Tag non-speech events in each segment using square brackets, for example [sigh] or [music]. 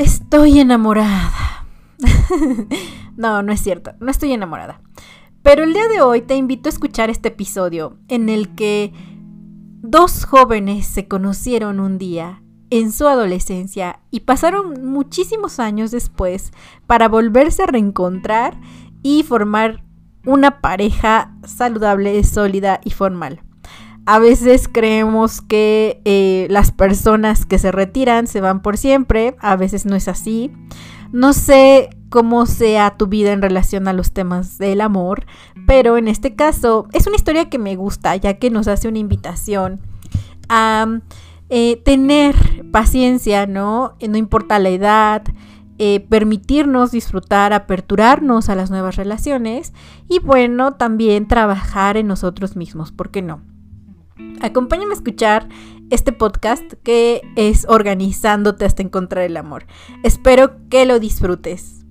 Estoy enamorada. [laughs] no, no es cierto, no estoy enamorada. Pero el día de hoy te invito a escuchar este episodio en el que dos jóvenes se conocieron un día en su adolescencia y pasaron muchísimos años después para volverse a reencontrar y formar una pareja saludable, sólida y formal. A veces creemos que eh, las personas que se retiran se van por siempre, a veces no es así. No sé cómo sea tu vida en relación a los temas del amor, pero en este caso es una historia que me gusta, ya que nos hace una invitación a eh, tener paciencia, ¿no? No importa la edad, eh, permitirnos disfrutar, aperturarnos a las nuevas relaciones y bueno, también trabajar en nosotros mismos, ¿por qué no? Acompáñame a escuchar este podcast que es Organizándote hasta encontrar el amor. Espero que lo disfrutes.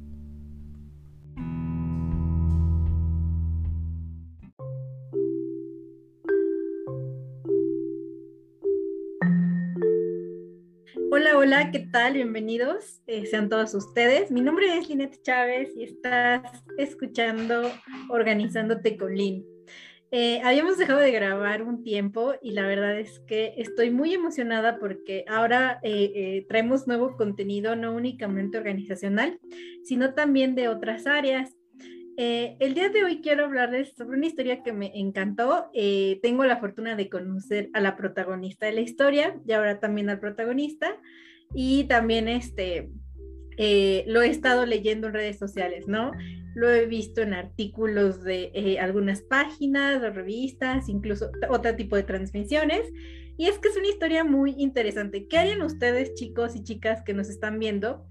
Hola, hola, ¿qué tal? Bienvenidos, eh, sean todos ustedes. Mi nombre es Linette Chávez y estás escuchando Organizándote con Lin. Eh, habíamos dejado de grabar un tiempo y la verdad es que estoy muy emocionada porque ahora eh, eh, traemos nuevo contenido, no únicamente organizacional, sino también de otras áreas. el día de hoy quiero hablarles sobre una historia que me encantó. tengo la fortuna de conocer a la protagonista de la historia y ahora también al protagonista. Y también este, lo he estado leyendo en redes sociales, ¿no? lo he visto en artículos de eh, algunas páginas, revistas, incluso otro tipo de transmisiones. Y es que es una historia muy interesante. ¿Qué harían ustedes, chicos y chicas que nos están viendo,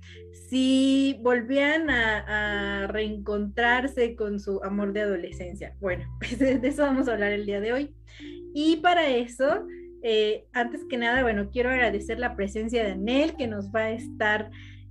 si volvían a, reencontrarse con su amor de adolescencia? Bueno, [laughs] pues de eso vamos a hablar el día de hoy. Y para eso, eh, antes que nada, bueno, quiero agradecer la presencia de Anel, que nos va a estar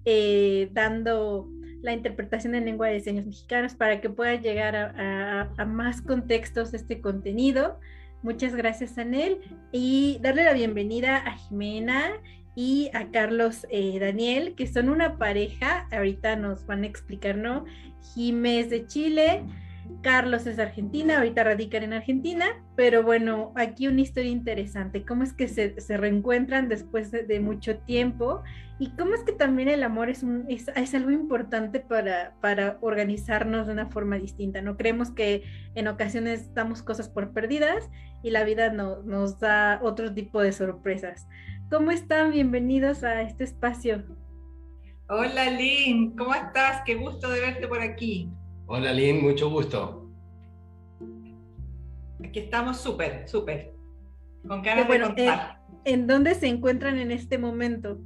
eh, dando la interpretación en lengua de señas mexicanos para que pueda llegar a, más contextos este contenido. Muchas gracias, Anel. Y darle la bienvenida a Jimena y a Carlos eh, Daniel, que son una pareja. Ahorita nos van a explicar, ¿no? Jiménez de Chile. Carlos es argentina, ahorita radican en Argentina, pero bueno, aquí una historia interesante, cómo es que se, reencuentran después de, mucho tiempo y cómo es que también el amor es, un, es, algo importante para, para, organizarnos de una forma distinta, ¿no? Creemos que en ocasiones damos cosas por perdidas y la vida no, nos da otro tipo de sorpresas. ¿Cómo están? Bienvenidos a este espacio. Hola Lynn, ¿cómo estás? Qué gusto de verte por aquí. Hola Lynn, mucho gusto. Aquí estamos súper, súper. Con ganas de contar. Eh, ¿En dónde se encuentran en este momento?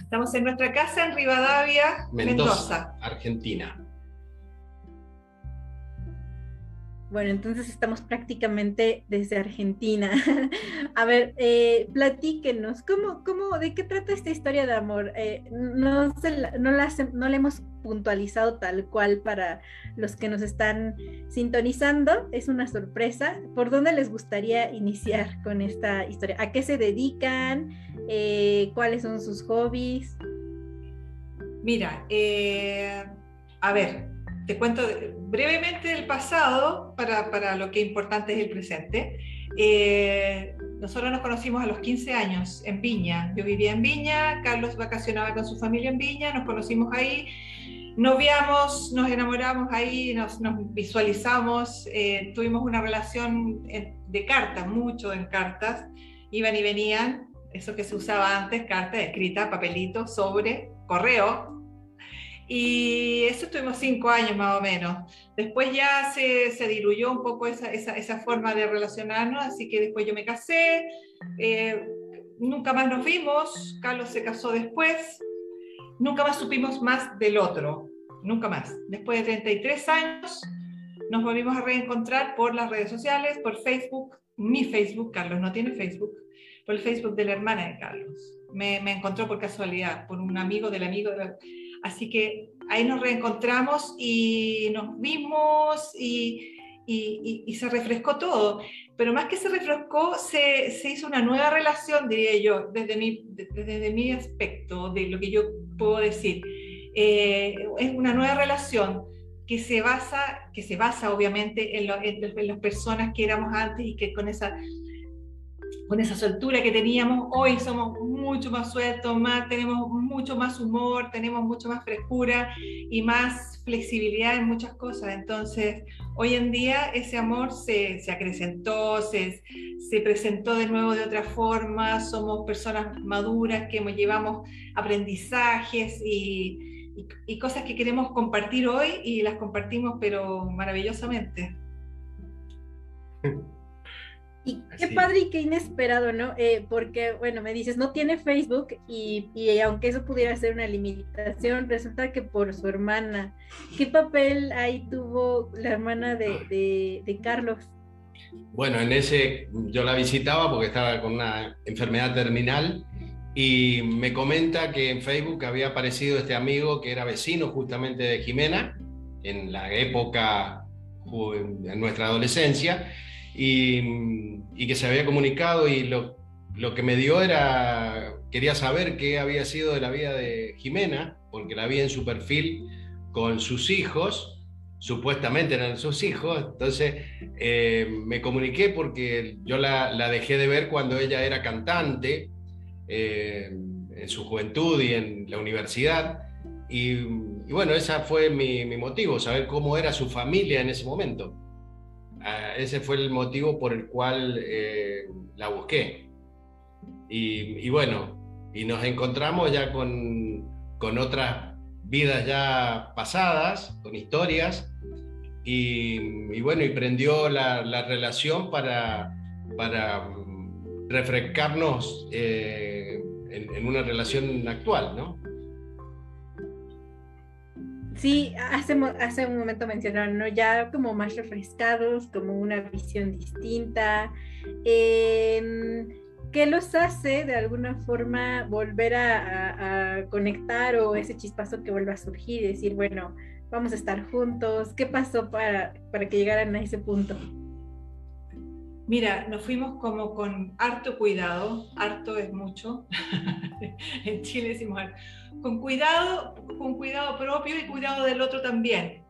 Estamos en nuestra casa en Rivadavia, Mendoza. Argentina. Bueno, entonces estamos prácticamente desde Argentina. [laughs] A ver, eh, platíquenos, ¿cómo, cómo, ¿de qué trata esta historia de amor? Eh, no, no, la, no la hemos puntualizado tal cual para los que nos están sintonizando. Es una sorpresa. ¿Por dónde les gustaría iniciar con esta historia? ¿A qué se dedican? Eh, ¿Cuáles son sus hobbies? Mira, a ver, te cuento brevemente del pasado para, lo que importante es el presente. Eh, nosotros nos conocimos a los 15 años en Viña. Yo vivía en Viña, Carlos vacacionaba con su familia en Viña, nos conocimos ahí, noviamos, nos enamoramos ahí, nos, visualizamos, eh, tuvimos una relación de cartas, mucho en cartas, iban y venían, eso que se usaba antes, carta escrita, papelito, sobre, correo, y eso estuvimos cinco años más o menos. Después ya se, se diluyó un poco esa, esa, esa, forma de relacionarnos, así que después yo me casé, eh, nunca más nos vimos, Carlos se casó después, nunca más supimos más del otro, nunca más. Después de 33 años nos volvimos a reencontrar por las redes sociales, por Facebook, mi Facebook, Carlos no tiene Facebook, por el Facebook de la hermana de Carlos. Me, me encontró por casualidad, por un amigo del amigo de Así que ahí nos reencontramos y nos vimos y, se refrescó todo. Pero más que se refrescó, se, se, hizo una nueva relación, diría yo, desde mi, desde mi aspecto, de lo que yo puedo decir. Eh, es una nueva relación que se basa, que se basa obviamente en, en, las personas que éramos antes y que con esa con esa soltura que teníamos, hoy somos mucho más sueltos, más, tenemos mucho más humor, tenemos mucho más frescura y más flexibilidad en muchas cosas. Entonces, hoy en día ese amor se, se acrecentó, se, se, presentó de nuevo de otra forma, somos personas maduras que llevamos aprendizajes y, y, y cosas que queremos compartir hoy y las compartimos pero maravillosamente. [laughs] Y qué padre y qué inesperado, ¿no? Eh, porque, bueno, me dices, no tiene Facebook y, aunque eso pudiera ser una limitación, resulta que por su hermana. ¿Qué papel ahí tuvo la hermana de, de Carlos? Bueno, en ese yo la visitaba porque estaba con una enfermedad terminal y me comenta que en Facebook había aparecido este amigo que era vecino justamente de Jimena en la época, en nuestra adolescencia y, que se había comunicado y lo, lo, que me dio era, quería saber qué había sido de la vida de Jimena, porque la vi en su perfil con sus hijos, supuestamente eran sus hijos, entonces eh, me comuniqué porque yo la, la, dejé de ver cuando ella era cantante eh, en su juventud y en la universidad. Y, bueno, ese fue mi, mi motivo, saber cómo era su familia en ese momento. Ah, ese fue el motivo por el cual eh, la busqué. Y, bueno, y nos encontramos ya con, con otras vidas ya pasadas, con historias, y, bueno, y prendió la, la relación para, para refrescarnos eh, en, una relación actual, ¿no? Sí, hace, hace un momento mencionaron, ¿no? Ya como más refrescados, como una visión distinta. Em, ¿Qué los hace de alguna forma volver a, conectar o ese chispazo que vuelva a surgir y decir, bueno, vamos a estar juntos? ¿Qué pasó para, para que llegaran a ese punto? Mira, nos fuimos como con harto cuidado, harto es mucho, [laughs] en Chile decimos con cuidado, con cuidado propio y cuidado del otro también.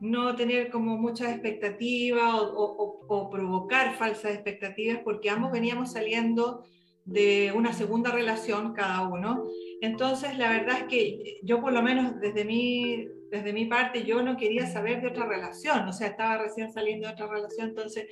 No tener como muchas expectativas o, provocar falsas expectativas porque ambos veníamos saliendo de una segunda relación cada uno. Entonces, la verdad es que yo por lo menos desde mi, desde mi parte, yo no quería saber de otra relación, o sea, estaba recién saliendo de otra relación, entonces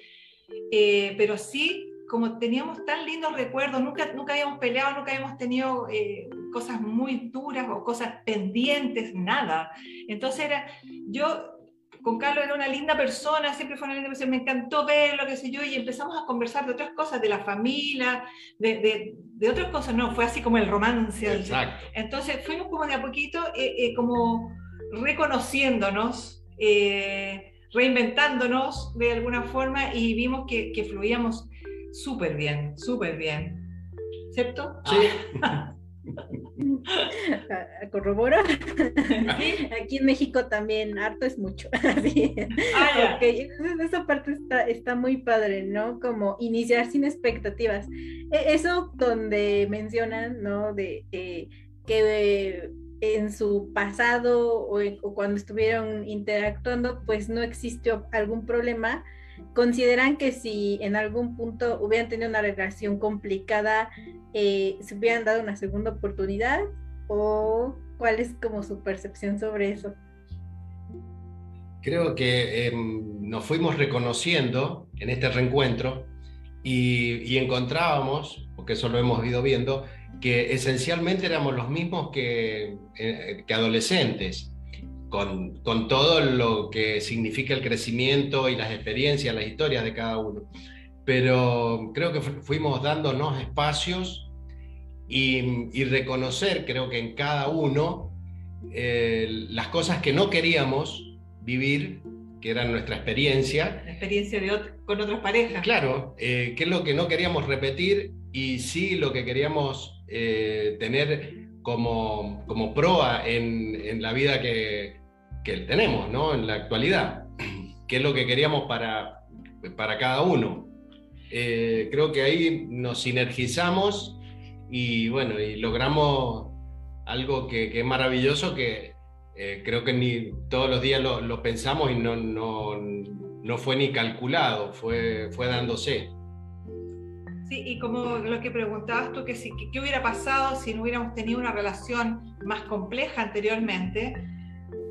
eh, pero sí, como teníamos tan lindos recuerdos, nunca, nunca habíamos peleado, nunca habíamos tenido eh, cosas muy duras o cosas pendientes, nada. Entonces era, yo con Carlos era una linda persona, siempre fue una linda persona, me encantó verlo, qué sé yo, y empezamos a conversar de otras cosas, de la familia, de, de, de otras cosas, no, fue así como el romance. Exacto. Entonces fuimos como de a poquito, eh, como reconociéndonos. Eh, reinventándonos de alguna forma y vimos que, que fluíamos súper bien, súper bien. ¿Cierto? Sí. [laughs] ¿Corrobora? Aquí en México también, harto es mucho. [laughs] Ah, esa parte está, está muy padre, ¿no? Como iniciar sin expectativas. E, eso donde mencionan, ¿no? De eh, que en su pasado o, cuando estuvieron interactuando, pues no existió algún problema. ¿Consideran que si en algún punto hubieran tenido una relación complicada, eh, se hubieran dado una segunda oportunidad? ¿O cuál es como su percepción sobre eso? Creo que em, nos fuimos reconociendo en este reencuentro y, y encontrábamos, porque eso lo hemos ido viendo, que esencialmente éramos los mismos que, eh, que adolescentes, con, con, todo lo que significa el crecimiento y las experiencias, las historias de cada uno. Pero creo que fuimos dándonos espacios y, y reconocer, creo que en cada uno, eh, las cosas que no queríamos vivir, que eran nuestra experiencia. La experiencia de con otras parejas. Claro, eh, que es lo que no queríamos repetir y sí lo que queríamos eh, tener como, como proa en, en la vida que, que, tenemos, ¿no? En la actualidad. [clears throat] qué es lo que queríamos para, para cada uno. Eh, creo que ahí nos sinergizamos y bueno, y logramos algo que, es maravilloso que eh, creo que ni todos los días lo, pensamos y no, no, no, fue ni calculado, fue, fue dándose. Sí, y como lo que preguntabas tú, que si, ¿qué hubiera pasado si no hubiéramos tenido una relación más compleja anteriormente?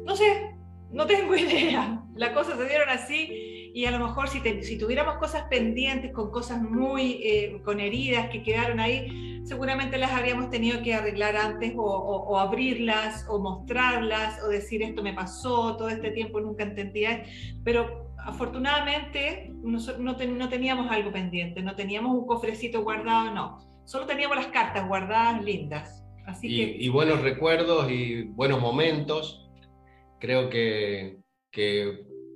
No sé, no tengo [laughs] idea. Las cosas se dieron así y a lo mejor si, si tuviéramos cosas pendientes, con cosas muy, eh, con heridas que quedaron ahí, seguramente las habríamos tenido que arreglar antes o, abrirlas o mostrarlas o decir esto me pasó, todo este tiempo nunca entendía. Pero afortunadamente no, no teníamos algo pendiente, no teníamos un cofrecito guardado, no. Solo teníamos las cartas guardadas lindas. Así y, que... y buenos recuerdos y buenos momentos creo que,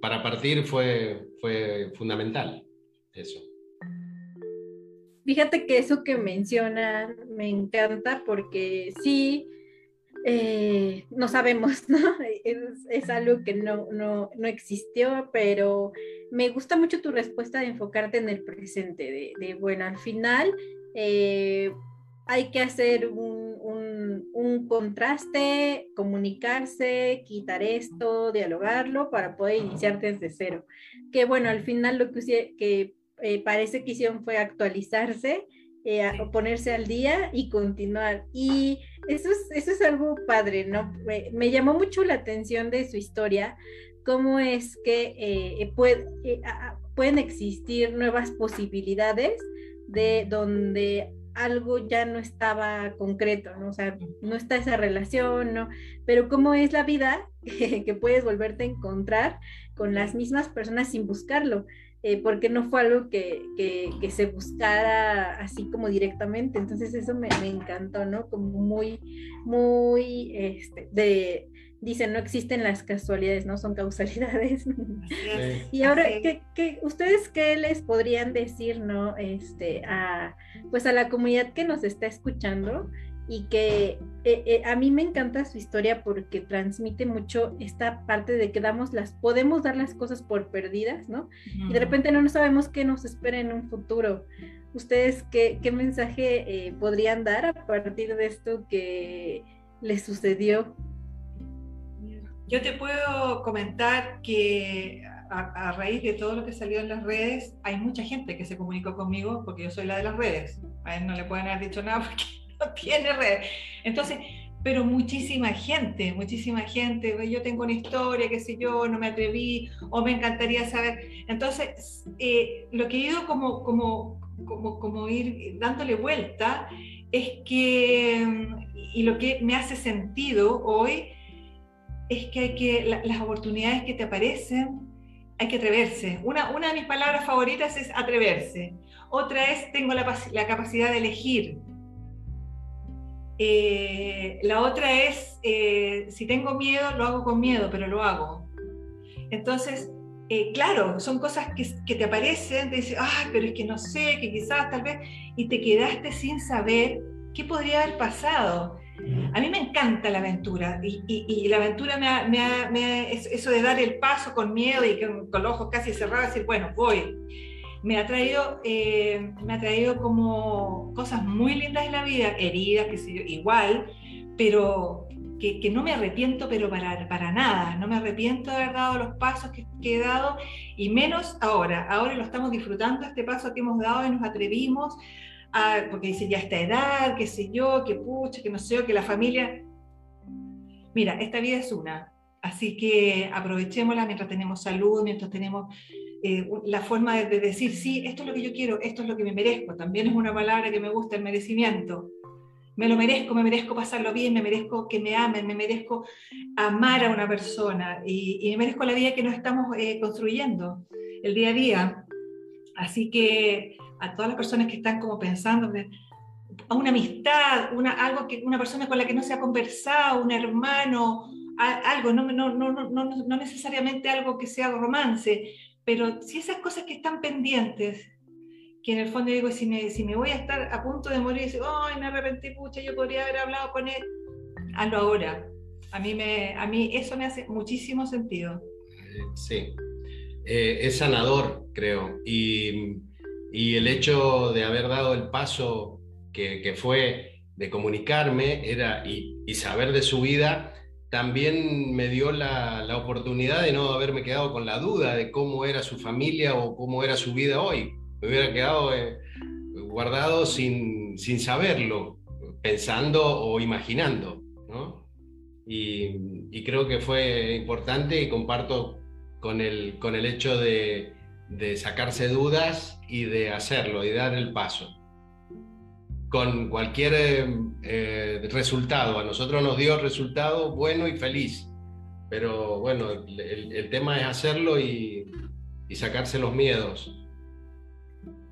para partir fue, fue fundamental eso. Fíjate que eso que mencionan me encanta porque sí, eh, no sabemos, [laughs] ¿no? Es, algo que no, no, existió, pero me gusta mucho tu respuesta de enfocarte en el presente, de, bueno, al final eh, hay que hacer un, contraste, comunicarse, quitar esto, dialogarlo para poder iniciar desde cero. Que bueno, al final lo que, que eh, parece que hicieron fue actualizarse, eh, ponerse al día y continuar. Y eso es, eso es algo padre, ¿no? Me, llamó mucho la atención de su historia, cómo es que eh, pueden existir nuevas posibilidades de donde algo ya no estaba concreto, ¿no? O sea, no está esa relación, ¿no? Pero cómo es la vida [laughs] que puedes volverte a encontrar con las mismas personas sin buscarlo, eh, porque no fue algo que, que, se buscara así como directamente. Entonces eso me, me encantó, ¿no? Como muy, muy, este, de, dicen, no existen las casualidades, no son causalidades. [laughs] y ahora, ¿qué, ustedes qué les podrían decir, no? Este, a, pues a la comunidad que nos está escuchando y que eh, eh, a mí me encanta su historia porque transmite mucho esta parte de que damos las, podemos dar las cosas por perdidas, ¿no? Y de repente no sabemos qué nos espera en un futuro. ¿Ustedes qué, qué mensaje eh, podrían dar a partir de esto que les sucedió? Yo te puedo comentar que a, raíz de todo lo que salió en las redes, hay mucha gente que se comunicó conmigo porque yo soy la de las redes. A él no le pueden haber dicho nada porque [laughs] no tiene redes. Entonces, pero muchísima gente, muchísima gente, yo tengo una historia, qué sé yo, no me atreví o me encantaría saber. Entonces, eh, lo que he ido como, como, como, como ir dándole vuelta es que, y lo que me hace sentido hoy, es que hay que, las oportunidades que te aparecen, hay que atreverse. Una, una de mis palabras favoritas es atreverse. Otra es tengo la, la capacidad de elegir. Eh, la otra es, eh, si tengo miedo, lo hago con miedo, pero lo hago. Entonces, eh, claro, son cosas que, que, te aparecen, te dicen, ah, pero es que no sé, que quizás tal vez, y te quedaste sin saber qué podría haber pasado. A mí me encanta la aventura y, la aventura me, eso de dar el paso con miedo y con, los ojos casi cerrados, decir, bueno, voy. Me ha traído, eh, me ha traído como cosas muy lindas en la vida, heridas, que sé yo, igual, pero que, no me arrepiento, pero para, para nada. No me arrepiento de haber dado los pasos que, que, he dado y menos ahora. Ahora lo estamos disfrutando, este paso que hemos dado y nos atrevimos porque dice ya esta edad, qué sé yo, que pucha, que no sé, que la familia. Mira, esta vida es una, así que aprovechémosla mientras tenemos salud, mientras tenemos eh, la forma de, decir, sí, esto es lo que yo quiero, esto es lo que me merezco. También es una palabra que me gusta, el merecimiento. Me lo merezco, me merezco pasarlo bien, me merezco que me amen, me merezco amar a una persona y, me merezco la vida que nos estamos eh, construyendo el día a día. Así que a todas las personas que están como pensando a una amistad, una, algo que, una persona con la que no se ha conversado, un hermano, algo, no, no, no, no, necesariamente algo que sea romance, pero si esas cosas que están pendientes, que en el fondo digo, si me, si me voy a estar a punto de morir digo, ay, me arrepentí, pucha, yo podría haber hablado con él, hazlo ahora. A mí, me, a mí eso me hace muchísimo sentido. Sí, eh, es sanador, creo. Y, el hecho de haber dado el paso que, fue de comunicarme era, y, saber de su vida, también me dio la, oportunidad de no haberme quedado con la duda de cómo era su familia o cómo era su vida hoy. Me hubiera quedado eh, guardado sin, sin saberlo, pensando o imaginando. ¿no? Y, creo que fue importante y comparto con el, con el hecho de, de sacarse dudas y de hacerlo y dar el paso. Con cualquier eh, resultado, a nosotros nos dio resultado bueno y feliz, pero bueno, el, el tema es hacerlo y, y sacarse los miedos.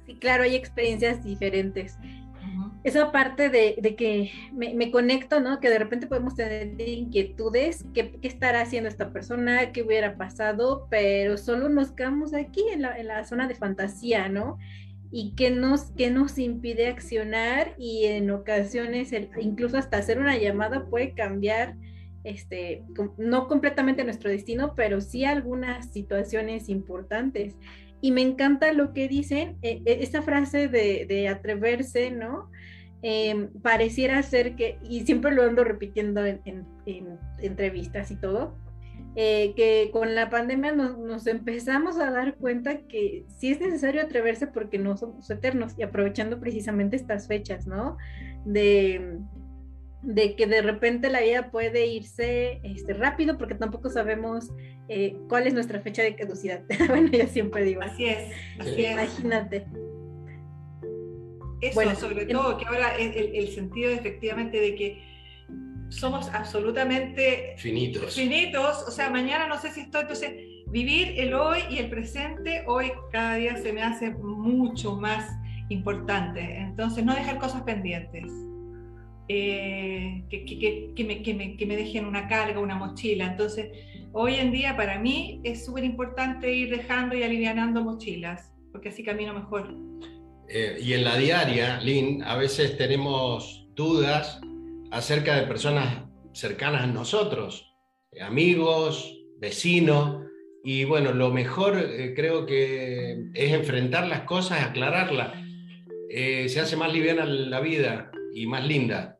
Sí, claro, hay experiencias diferentes esa parte de, que me, conecto, ¿no? Que de repente podemos tener inquietudes, ¿qué, estará haciendo esta persona? ¿Qué hubiera pasado? Pero solo nos quedamos aquí en la, zona de fantasía, ¿no? Y que nos, que nos impide accionar y en ocasiones incluso hasta hacer una llamada puede cambiar, este, no completamente nuestro destino, pero sí algunas situaciones importantes. Y me encanta lo que dicen, eh, eh, esa frase de, de atreverse, ¿no? Em, pareciera ser que, y siempre lo ando repitiendo en, entrevistas y todo, eh, que con la pandemia nos, empezamos a dar cuenta que sí es necesario atreverse porque no somos eternos y aprovechando precisamente estas fechas, ¿no? De, de que de repente la vida puede irse este, rápido porque tampoco sabemos eh, cuál es nuestra fecha de caducidad. [laughs] bueno, yo siempre digo. Así es, así es. Imagínate. Eso, sobre todo, que ahora el, el, sentido efectivamente de que somos absolutamente finitos. Finitos, o sea, mañana no sé si estoy, entonces vivir el hoy y el presente, hoy cada día se me hace mucho más importante. Entonces, no dejar cosas pendientes. Eh, que, que, que, me, que, me, que me dejen una carga, una mochila. Entonces, hoy en día para mí es súper importante ir dejando y alivianando mochilas, porque así camino mejor. Eh, y en la diaria, Lynn, a veces tenemos dudas acerca de personas cercanas a nosotros, amigos, vecinos, y bueno, lo mejor eh, creo que es enfrentar las cosas, aclararlas. Eh, se hace más liviana la vida y más linda.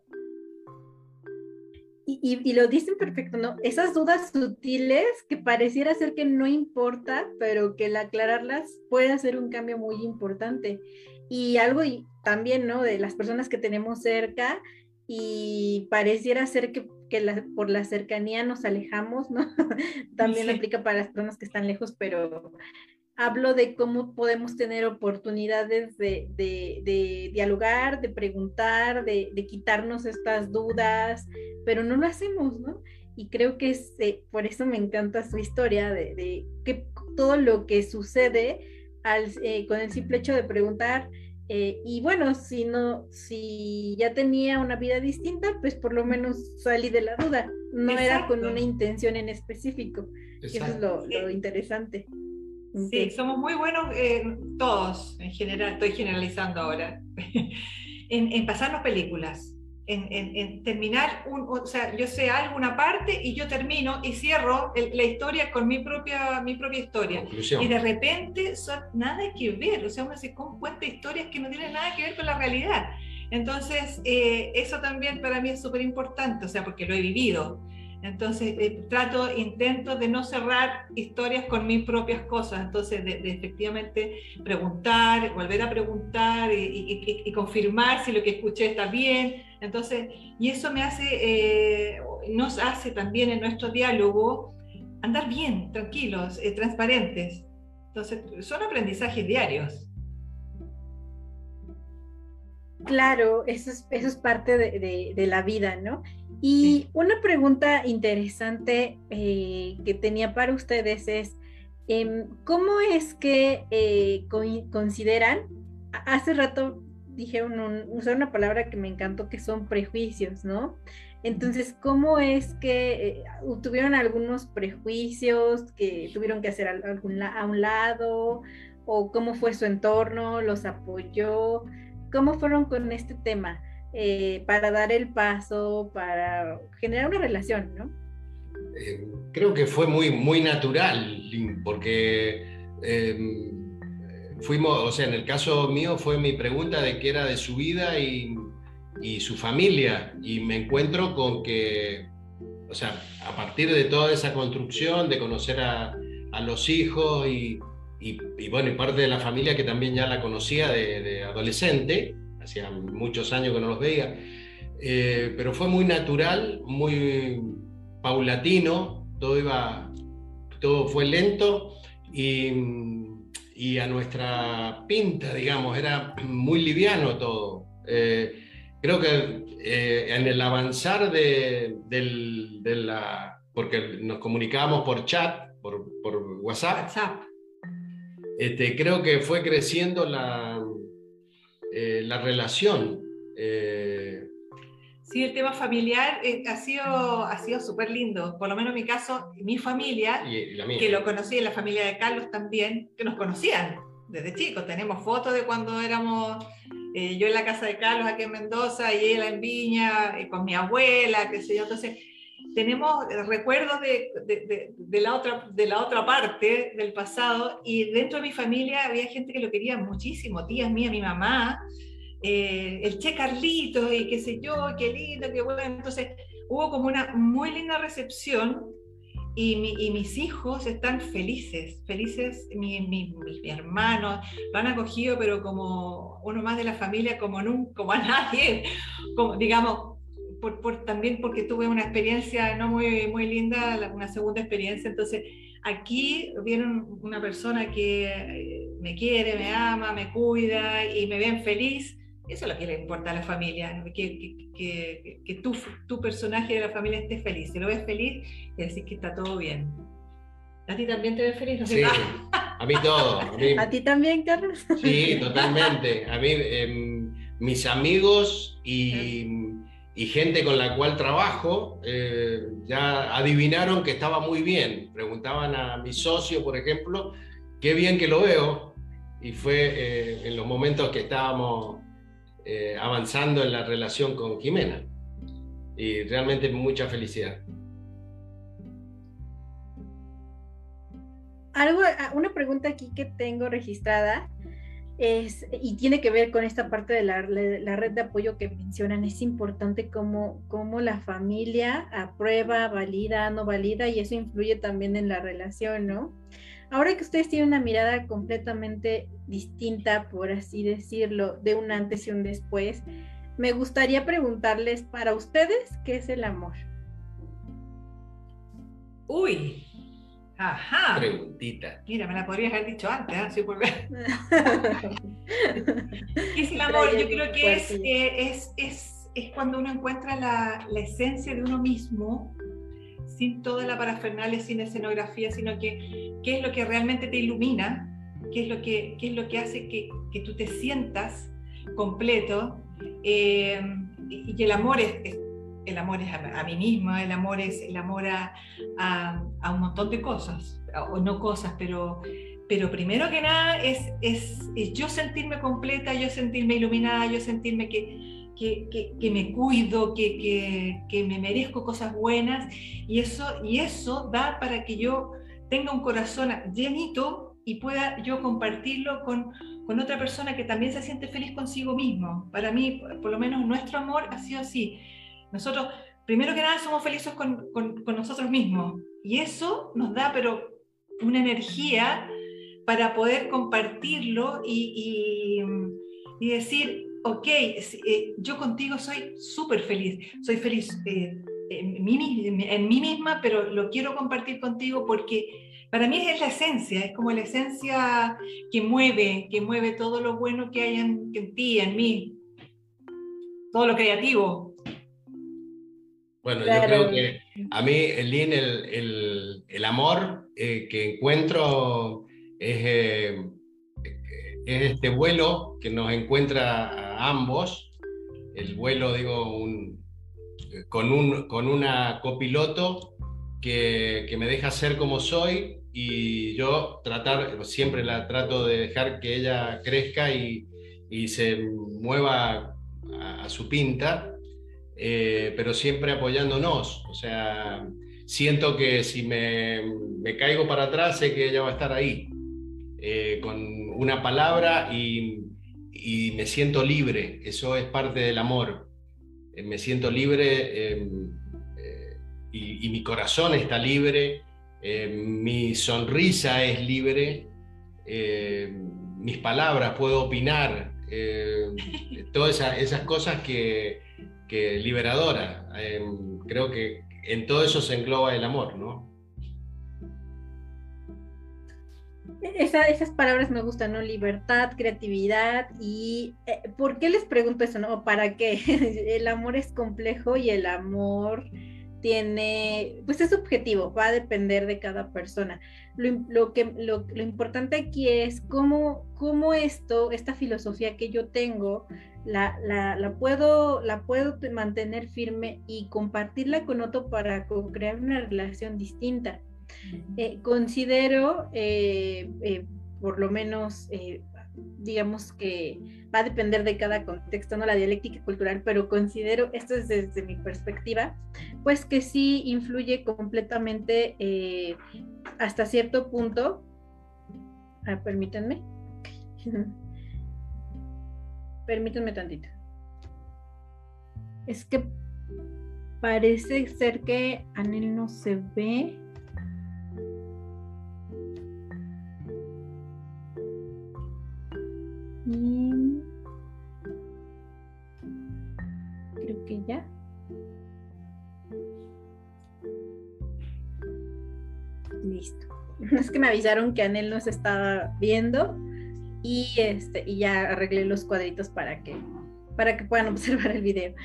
Y, y, lo dicen perfecto, ¿no? Esas dudas sutiles que pareciera ser que no importa, pero que el aclararlas puede hacer un cambio muy importante y algo y también, ¿no? De las personas que tenemos cerca y pareciera ser que, por la cercanía nos alejamos, ¿no? [laughs] también aplica para las personas que están lejos, pero hablo de cómo podemos tener oportunidades de, de, dialogar, de preguntar, de, quitarnos estas dudas, pero no lo hacemos, ¿no? Y creo que es, eh, por eso me encanta su historia de, que todo lo que sucede eh, con el simple hecho de preguntar. Eh, y bueno, si no, si ya tenía una vida distinta, pues por lo menos salí de la duda. No era con una intención en específico. Eso es lo, interesante. Sí, somos muy buenos eh, todos, en general, estoy generalizando ahora, [laughs] en, en pasarnos películas en, terminar, un, o sea, yo sé algo, una parte y yo termino y cierro la historia con mi propia, mi propia historia. Y de repente son nada que ver, o sea, uno se cuenta historias que no tienen nada que ver con la realidad. Entonces, eh, eso también para mí es súper importante, o sea, porque lo he vivido. Entonces, eh, trato, intento de no cerrar historias con mis propias cosas, entonces de, efectivamente preguntar, volver a preguntar y, confirmar si lo que escuché está bien. Entonces, y eso me hace, eh, nos hace también en nuestro diálogo andar bien, tranquilos, eh, transparentes. Entonces, son aprendizajes diarios. Claro, eso es, eso es parte de, de la vida, ¿no? Y una pregunta interesante eh, que tenía para ustedes es, em, ¿cómo es que eh, consideran, hace rato dije un, usar una palabra que me encantó, que son prejuicios, ¿no? Entonces, ¿cómo es que eh, tuvieron algunos prejuicios que tuvieron que hacer a, a un lado? ¿O cómo fue su entorno? ¿Los apoyó? ¿Cómo fueron con este tema? Eh, para dar el paso, para generar una relación, ¿no? Eh, creo que fue muy, muy natural, porque em, fuimos, o sea, en el caso mío fue mi pregunta de qué era de su vida y, y su familia, y me encuentro con que, o sea, a partir de toda esa construcción, de conocer a, los hijos y, y, bueno, y parte de la familia que también ya la conocía de, adolescente, hacía muchos años que no los veía, eh, pero fue muy natural, muy paulatino, todo iba, todo fue lento y, y a nuestra pinta, digamos, era muy liviano todo. Eh, creo que eh, en el avanzar de, de, la, porque nos comunicábamos por chat, por, por WhatsApp, WhatsApp este, creo que fue creciendo la, eh, la relación. Eh. Sí, el tema familiar eh, ha sido ha sido súper lindo. Por lo menos en mi caso, mi familia, que lo conocí, la familia de Carlos también, que nos conocían desde chicos. Tenemos fotos de cuando éramos yo en la casa de Carlos aquí en Mendoza y él en Viña, con mi abuela, qué sé yo. Entonces, tenemos recuerdos de, de, de, la otra, de la otra parte del pasado y dentro de mi familia había gente que lo quería muchísimo, tías mías, mi mamá, eh, el Che Carlito y qué sé yo, qué lindo, qué bueno. Entonces hubo como una muy linda recepción y, mi, y mis hijos están felices, felices, mi, mi, mis hermanos lo han acogido, pero como uno más de la familia, como, nunca, como a nadie, como, digamos, por, también porque tuve una experiencia no muy, muy linda, una segunda experiencia, entonces aquí viene una persona que eh, me quiere, me ama, me cuida y me ven feliz, eso es lo que le importa a la familia, que, que, que, tu, tu, personaje de la familia esté feliz. Si lo ves feliz, es decir que está todo bien. ¿A ti también te ves feliz? sí, a mí todo. [laughs] A, ti también, Carlos? Sí, totalmente. A mí, em, mis amigos y y gente con la cual trabajo eh, ya adivinaron que estaba muy bien. Preguntaban a mi socio, por ejemplo, qué bien que lo veo. Y fue eh, en los momentos que estábamos eh, avanzando en la relación con Jimena. Y realmente mucha felicidad. Algo, una pregunta aquí que tengo registrada es, y tiene que ver con esta parte de la, red de apoyo que mencionan. Es importante cómo, cómo, la familia aprueba, valida, no valida, y eso influye también en la relación, ¿no? Ahora que ustedes tienen una mirada completamente distinta, por así decirlo, de un antes y un después, me gustaría preguntarles para ustedes, ¿qué es el amor? Uy, Ajá. Preguntita. Mira, me la podrías haber dicho antes, ¿eh? sí, [laughs] ¿Qué es el amor? Yo creo que es, eh, es, es, es, cuando uno encuentra la, la, esencia de uno mismo, sin toda la parafernalia, sin escenografía, sino que qué es lo que realmente te ilumina, qué es lo que, qué es lo que hace que, que tú te sientas completo. Eh, y, el amor es el amor es a, mí misma, el amor es el amor a, a, un montón de cosas, o no cosas, pero, pero primero que nada es, es, yo sentirme completa, yo sentirme iluminada, yo sentirme que, que, que, me cuido, que, que, me merezco cosas buenas, y eso, y eso da para que yo tenga un corazón llenito y pueda yo compartirlo con, con otra persona que también se siente feliz consigo mismo. Para mí, por lo menos nuestro amor ha sido así nosotros, primero que nada, somos felices con, con, nosotros mismos. Y eso nos da, pero una energía para poder compartirlo y, y, decir, ok, eh, yo contigo soy súper feliz, soy feliz eh, en, mí, misma, pero lo quiero compartir contigo porque para mí es la esencia, es como la esencia que mueve, que mueve todo lo bueno que hay en, en ti, en mí, todo lo creativo. Bueno, yo creo que a mí, Lin, el, el, el amor eh, que encuentro es, eh, es, este vuelo que nos encuentra a ambos. El vuelo, digo, un, con, un, con una copiloto que, que, me deja ser como soy y yo tratar, siempre la trato de dejar que ella crezca y, y se mueva a, a su pinta eh, pero siempre apoyándonos. O sea, siento que si me, caigo para atrás, sé que ella va a estar ahí. eh, con una palabra y, me siento libre. Eso es parte del amor. Eh, me siento libre em, y, mi corazón está libre, mi sonrisa es libre, mis palabras, puedo opinar, todas esas, cosas que, Em, creo que en todo eso se engloba el amor, ¿no? esas palabras me gustan, ¿no? Libertad, creatividad y eh, ¿por qué les pregunto eso, no? ¿Para qué? [laughs] el amor es complejo y el amor tiene, pues es subjetivo, va a depender de cada persona. Lo, que, lo, importante aquí es cómo, cómo, esto, esta filosofía que yo tengo, la, la, puedo, la puedo mantener firme y compartirla con otro para crear una relación distinta. Eh, considero, eh, eh, por lo menos, digamos que va a depender de cada contexto, no la dialéctica cultural, pero considero, esto es desde mi perspectiva, pues que sí influye completamente hasta cierto punto. Permítanme. [laughs] permítanme tantito. Es que parece ser que Anel no se ve. Creo que ya. Listo. [laughs] Es que me avisaron que Anel no se estaba viendo y este y ya arreglé los cuadritos para que para que puedan [laughs] observar el video.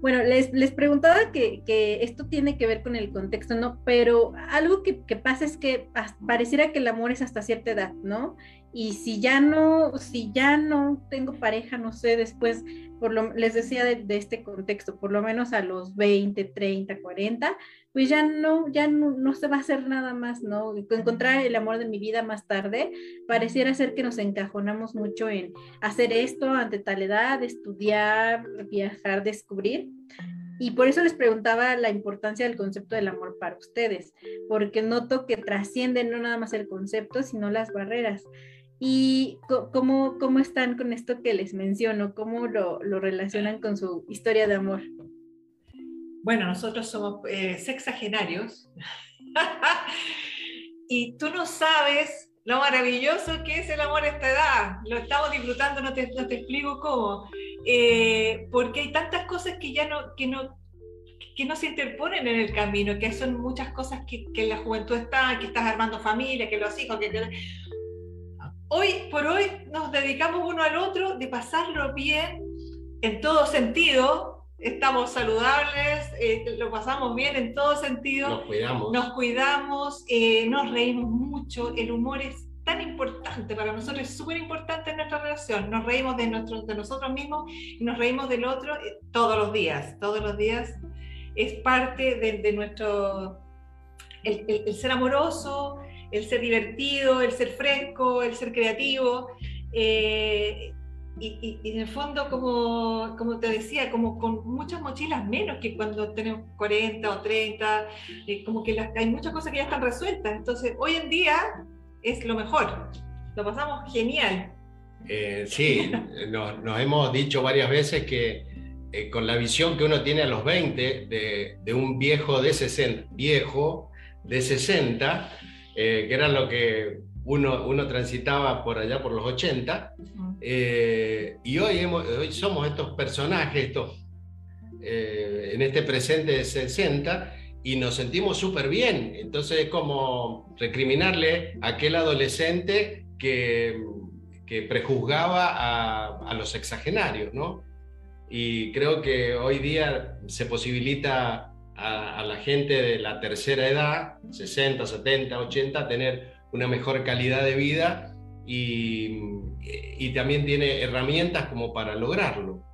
Bueno, les, les preguntaba que, que, esto tiene que ver con el contexto, ¿no? Pero algo que, que, pasa es que pareciera que el amor es hasta cierta edad, ¿no? Y si ya no, si ya no tengo pareja, no sé, después, por lo, les decía de, este contexto, por lo menos a los 20, 30, 40, pues ya no, ya no, se va a hacer nada más, ¿no? Encontrar el amor de mi vida más tarde, pareciera ser que nos encajonamos mucho en hacer esto ante tal edad, estudiar, viajar, descubrir. Y por eso les preguntaba la importancia del concepto del amor para ustedes, porque noto que trasciende no nada más el concepto, sino las barreras. ¿Y cómo, cómo están con esto que les menciono? ¿Cómo lo, lo relacionan con su historia de amor? Bueno, nosotros somos eh, sexagenarios [laughs] y tú no sabes lo maravilloso que es el amor a esta edad. Lo estamos disfrutando, no te, te explico cómo. Eh, porque hay tantas cosas que ya no, que no, que no se interponen en el camino, que son muchas cosas que, que la juventud está, que estás armando familia, que los hijos, que hoy por hoy nos dedicamos uno al otro de pasarlo bien en todo sentido. Estamos saludables, eh, lo pasamos bien en todo sentido. Nos cuidamos. Nos cuidamos, eh, nos reímos mucho. El humor es tan importante para nosotros, es súper importante en nuestra relación. Nos reímos de, nuestro, de nosotros mismos y nos reímos del otro eh, todos los días. Todos los días es parte de, nuestro. el ser amoroso, el ser divertido, el ser fresco, el ser creativo. Eh, y, en el fondo, como, como te decía, como con muchas mochilas menos que cuando tenemos 40 o 30, eh, como que hay muchas cosas que ya están resueltas. Entonces, hoy en día es lo mejor, lo pasamos genial. Eh, sí, nos, hemos dicho varias veces que con la visión que uno tiene a los 20 de, de un viejo de 60, viejo de 60, eh, que era lo que uno, uno transitaba por allá por los 80, eh, y hoy, hoy somos estos personajes, estos, eh, en este presente de 60, y nos sentimos súper bien. Entonces es como recriminarle a aquel adolescente que, que prejuzgaba a, a, los exagenarios, ¿no? Y creo que hoy día se posibilita a, la gente de la tercera edad, 60, 70, 80, tener una mejor calidad de vida y, y también tiene herramientas como para lograrlo.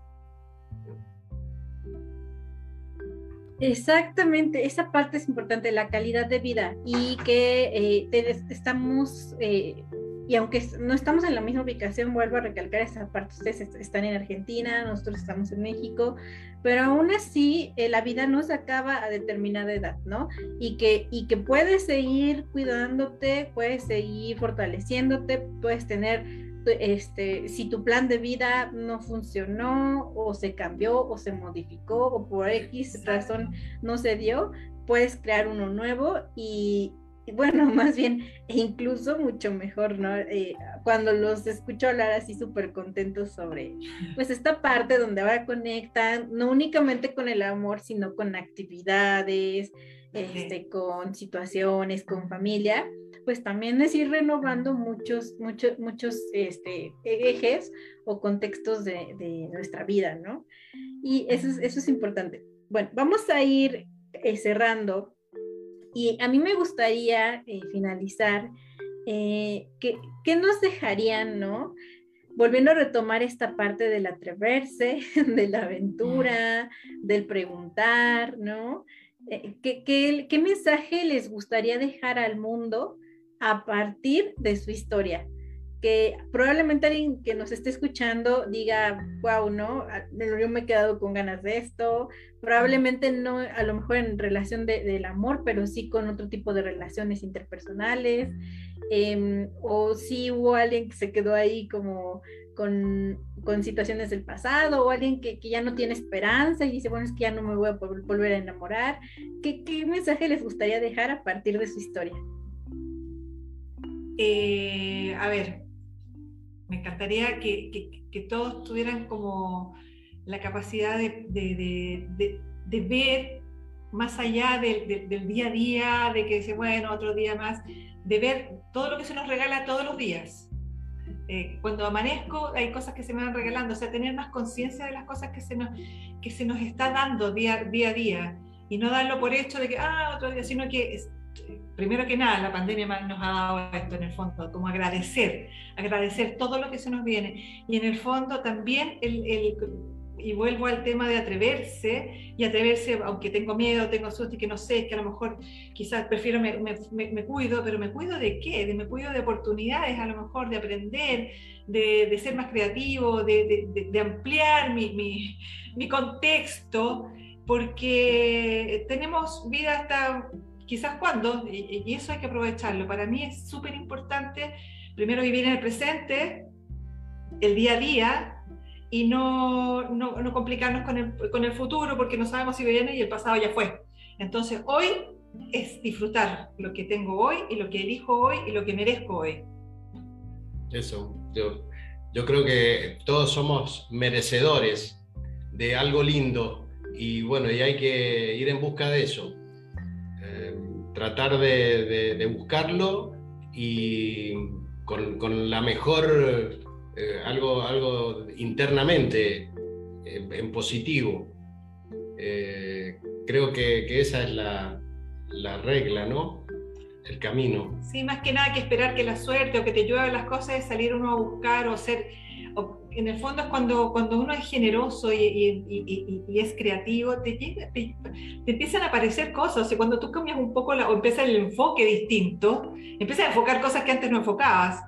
Exactamente, esa parte es importante, la calidad de vida y que eh, estamos, eh, y aunque no estamos en la misma ubicación, vuelvo a recalcar esa parte, ustedes están en Argentina, nosotros estamos en México, pero aún así eh, la vida no se acaba a determinada edad, ¿no? Y que, y que puedes seguir cuidándote, puedes seguir fortaleciéndote, puedes tener, este, si tu plan de vida no funcionó o se cambió o se modificó o por X razón no se dio, puedes crear uno nuevo y, bueno, [laughs] más bien, e incluso mucho mejor, ¿no? Eh, cuando los escucho hablar así súper contentos sobre, pues esta parte donde ahora conectan, no únicamente con el amor, sino con actividades, este, con situaciones, con familia, pues también es ir renovando muchos, muchos, muchos este, ejes o contextos de, de nuestra vida, ¿no? Y eso es, eso es importante. Bueno, vamos a ir eh, cerrando y a mí me gustaría eh, finalizar, eh, ¿qué, nos dejarían, no? Volviendo a retomar esta parte del atreverse, [laughs] de la aventura, del preguntar, ¿no? Eh, ¿qué, qué, mensaje les gustaría dejar al mundo a partir de su historia? Que probablemente alguien que nos esté escuchando diga, wow, ¿no? Ah, yo me he quedado con ganas de esto, probablemente no, a lo mejor en relación del amor, pero sí con otro tipo de relaciones interpersonales, em, o si hubo alguien que se quedó ahí como con, situaciones del pasado, o alguien que, ya no tiene esperanza y dice, bueno, es que ya no me voy a volver a enamorar. ¿Qué, qué mensaje les gustaría dejar a partir de su historia? Eh, a ver, me encantaría que, que, todos tuvieran como la capacidad de, de, de, ver más allá del día a día, de que dice, bueno, otro día más, de ver todo lo que se nos regala todos los días. Eh, cuando amanezco hay cosas que se me van regalando, o sea, tener más conciencia de las cosas que se nos, que se nos está dando día, día a día y no darlo por hecho de que, ah, otro día, sino que primero que nada, la pandemia nos ha dado esto en el fondo, como agradecer, agradecer todo lo que se nos viene. Y en el fondo también, el, el, y vuelvo al tema de atreverse, y atreverse, aunque tengo miedo, tengo susto y que no sé, que a lo mejor quizás prefiero, me, me, me, cuido, pero me cuido de qué? De, me cuido de oportunidades, a lo mejor de aprender, de, de ser más creativo, de, de ampliar mi, mi, mi contexto, porque tenemos vida hasta quizás cuando, y, eso hay que aprovecharlo. Para mí es súper importante, primero vivir en el presente, el día a día, y no, no, no complicarnos con el, con el, futuro porque no sabemos si viene y el pasado ya fue. Entonces, hoy es disfrutar lo que tengo hoy y lo que elijo hoy y lo que merezco hoy. Eso, yo, yo creo que todos somos merecedores de algo lindo y bueno, y hay que ir en busca de eso tratar de, buscarlo y con, la mejor, eh, algo, algo internamente en, positivo. Eh, creo que, esa es la, la, regla, ¿no? El camino. Sí, más que nada que esperar que la suerte o que te lluevan las cosas es salir uno a buscar o ser en el fondo es cuando, cuando uno es generoso y, y, es creativo, te, te, empiezan a aparecer cosas. Y cuando tú cambias un poco la, o empieza el enfoque distinto, empiezas a enfocar cosas que antes no enfocabas.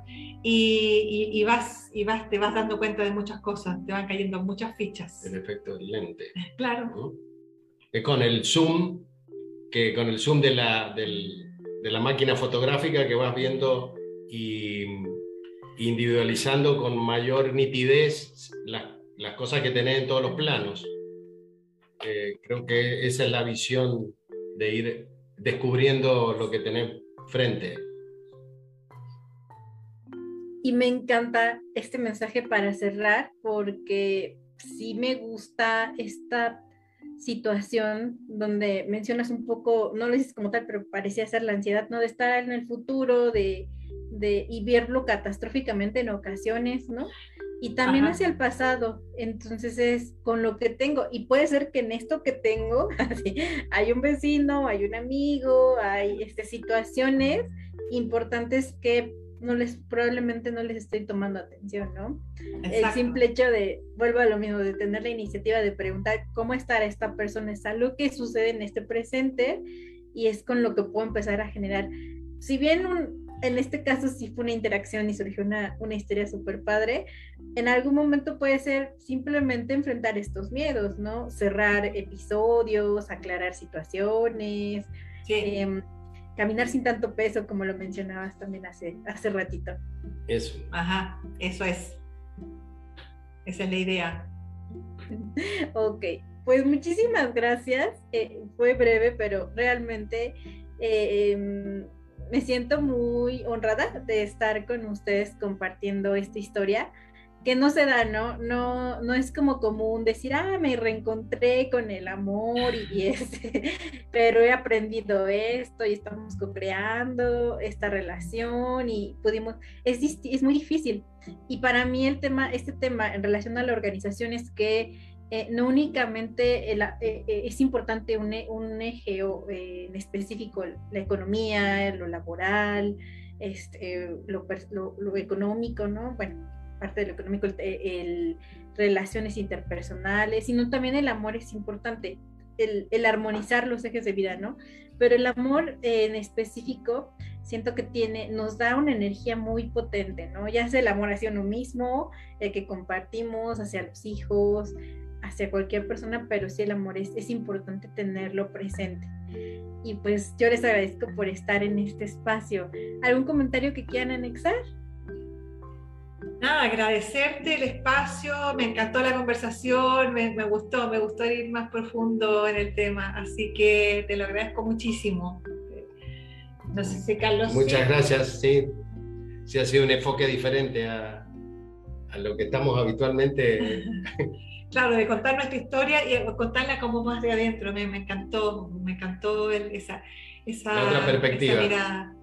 Y, vas, y vas, te vas dando cuenta de muchas cosas, te van cayendo muchas fichas. El efecto lente. Claro. Que con el zoom, que con el zoom de la, del, de la máquina fotográfica que vas viendo y individualizando con mayor nitidez las cosas que tenés en todos los planos. Eh, creo que esa es la visión de ir descubriendo lo que tenés frente. Y me encanta este mensaje para cerrar porque sí me gusta esta situación donde mencionas un poco, no lo dices como tal, pero parecía ser la ansiedad, ¿no? De estar en el futuro, de de, y verlo catastróficamente en ocasiones, ¿no? Y también hacia el pasado, entonces es con lo que tengo, y puede ser que en esto que tengo, [laughs] hay un vecino, hay un amigo, hay este, situaciones importantes que no les, probablemente no les estoy tomando atención, ¿no? El simple hecho de, vuelvo a lo mismo, de tener la iniciativa de preguntar cómo estará esta persona, es algo que sucede en este presente y es con lo que puedo empezar a generar. Si bien un, en este caso sí fue una interacción y surgió una, una historia súper padre. En algún momento puede ser simplemente enfrentar estos miedos, ¿no? Cerrar episodios, aclarar situaciones, em, caminar sin tanto peso, como lo mencionabas también hace, hace ratito. Eso. Ajá, eso es. Esa es la idea. [laughs] ok, pues muchísimas gracias. Eh, fue breve, pero realmente eh, em, me siento muy honrada de estar con ustedes compartiendo esta historia que no se da, ¿no? No, no es como común decir, ah, me reencontré con el amor y, este, [laughs] pero he aprendido esto y estamos co-creando esta relación y pudimos, es, es muy difícil. Y para mí el tema, este tema en relación a la organización es que eh, no únicamente eh, eh, es importante un, un eje en específico, la economía, lo laboral, este, lo, lo, económico, ¿no? Bueno, parte de lo económico, el, relaciones interpersonales, sino también el amor es importante, el, el, armonizar los ejes de vida, ¿no? Pero el amor en específico siento que tiene, nos da una energía muy potente, ¿no? Ya sea el amor hacia uno mismo, el que compartimos hacia los hijos, hacia cualquier persona, pero sí el amor es, es importante tenerlo presente. Y pues yo les agradezco por estar en este espacio. ¿Algún comentario que quieran anexar? Nada, agradecerte el espacio, me encantó la conversación, me, me, gustó, me gustó ir más profundo en el tema, así que te lo agradezco muchísimo. No sé si Carlos. Muchas gracias, sí. Sí ha sido un enfoque diferente a, a lo que estamos habitualmente [laughs] claro, de contar nuestra historia y contarla como más de adentro. Me, me encantó, me encantó esa, esa, otra perspectiva. mirada.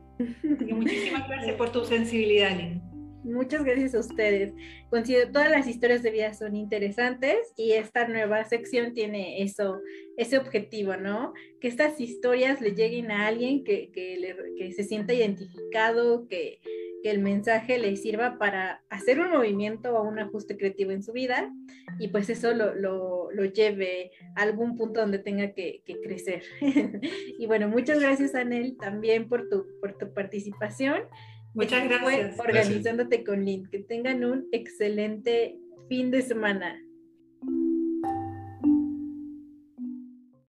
muchísimas gracias por tu sensibilidad, Lynn. Muchas gracias a ustedes. Considero todas las historias de vida son interesantes y esta nueva sección tiene eso, ese objetivo, ¿no? Que estas historias le lleguen a alguien que, que, se sienta identificado, que, que el mensaje le sirva para hacer un movimiento o un ajuste creativo en su vida y pues eso lo, lo, lo lleve a algún punto donde tenga que, que crecer. [laughs] y bueno, muchas gracias Anel también por tu, por tu participación. Muchas gracias. Organizándote con Lynn. Que tengan un excelente fin de semana.